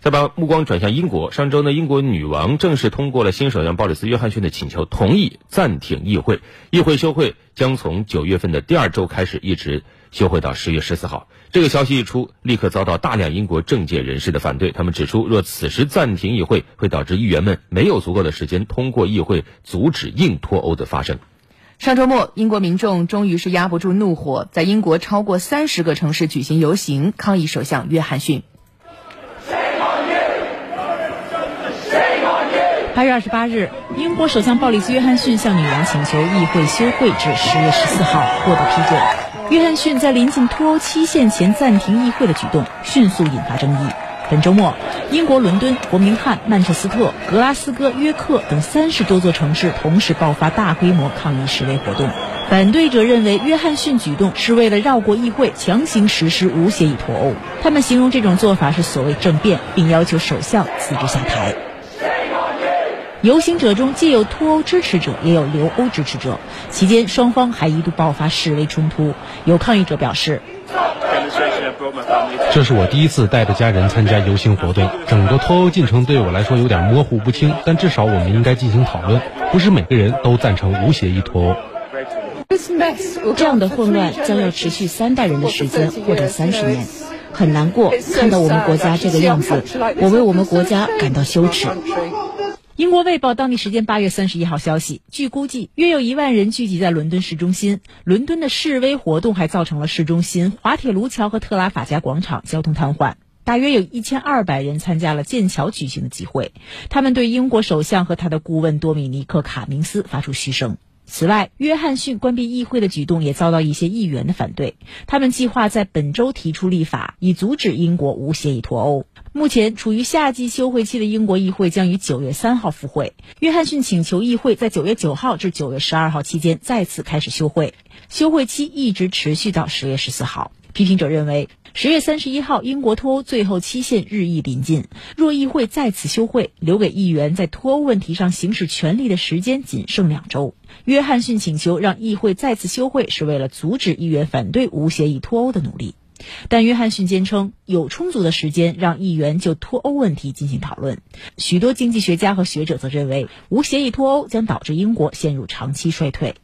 再把目光转向英国，上周呢，英国女王正式通过了新首相鲍里斯·约翰逊的请求，同意暂停议会。议会休会将从九月份的第二周开始，一直休会到十月十四号。这个消息一出，立刻遭到大量英国政界人士的反对。他们指出，若此时暂停议会，会导致议员们没有足够的时间通过议会，阻止硬脱欧的发生。上周末，英国民众终于是压不住怒火，在英国超过三十个城市举行游行，抗议首相约翰逊。八月二十八日，英国首相鲍里斯·约翰逊向女王请求议会休会至十月十四号，获得批准。约翰逊在临近脱欧期限前暂停议会的举动，迅速引发争议。本周末，英国伦敦、伯明翰、曼彻斯特、格拉斯哥、约克等三十多座城市同时爆发大规模抗议示威活动。反对者认为，约翰逊举动是为了绕过议会，强行实施无协议脱欧。他们形容这种做法是所谓政变，并要求首相辞职下台。游行者中既有脱欧支持者，也有留欧支持者。期间，双方还一度爆发示威冲突。有抗议者表示。这是我第一次带着家人参加游行活动，整个脱欧进程对我来说有点模糊不清，但至少我们应该进行讨论。不是每个人都赞成无协议脱欧。这样的混乱将要持续三代人的时间，或者三十年。很难过看到我们国家这个样子，我为我们国家感到羞耻。英国卫报当地时间八月三十一号消息，据估计，约有一万人聚集在伦敦市中心。伦敦的示威活动还造成了市中心、滑铁卢桥和特拉法加广场交通瘫痪。大约有一千二百人参加了剑桥举行的集会，他们对英国首相和他的顾问多米尼克·卡明斯发出嘘声。此外，约翰逊关闭议会的举动也遭到一些议员的反对。他们计划在本周提出立法，以阻止英国无协议脱欧。目前处于夏季休会期的英国议会将于九月三号复会。约翰逊请求议会在九月九号至九月十二号期间再次开始休会，休会期一直持续到十月十四号。批评者认为，十月三十一号英国脱欧最后期限日益临近，若议会再次休会，留给议员在脱欧问题上行使权力的时间仅剩两周。约翰逊请求让议会再次休会，是为了阻止议员反对无协议脱欧的努力。但约翰逊坚称有充足的时间让议员就脱欧问题进行讨论。许多经济学家和学者则认为，无协议脱欧将导致英国陷入长期衰退。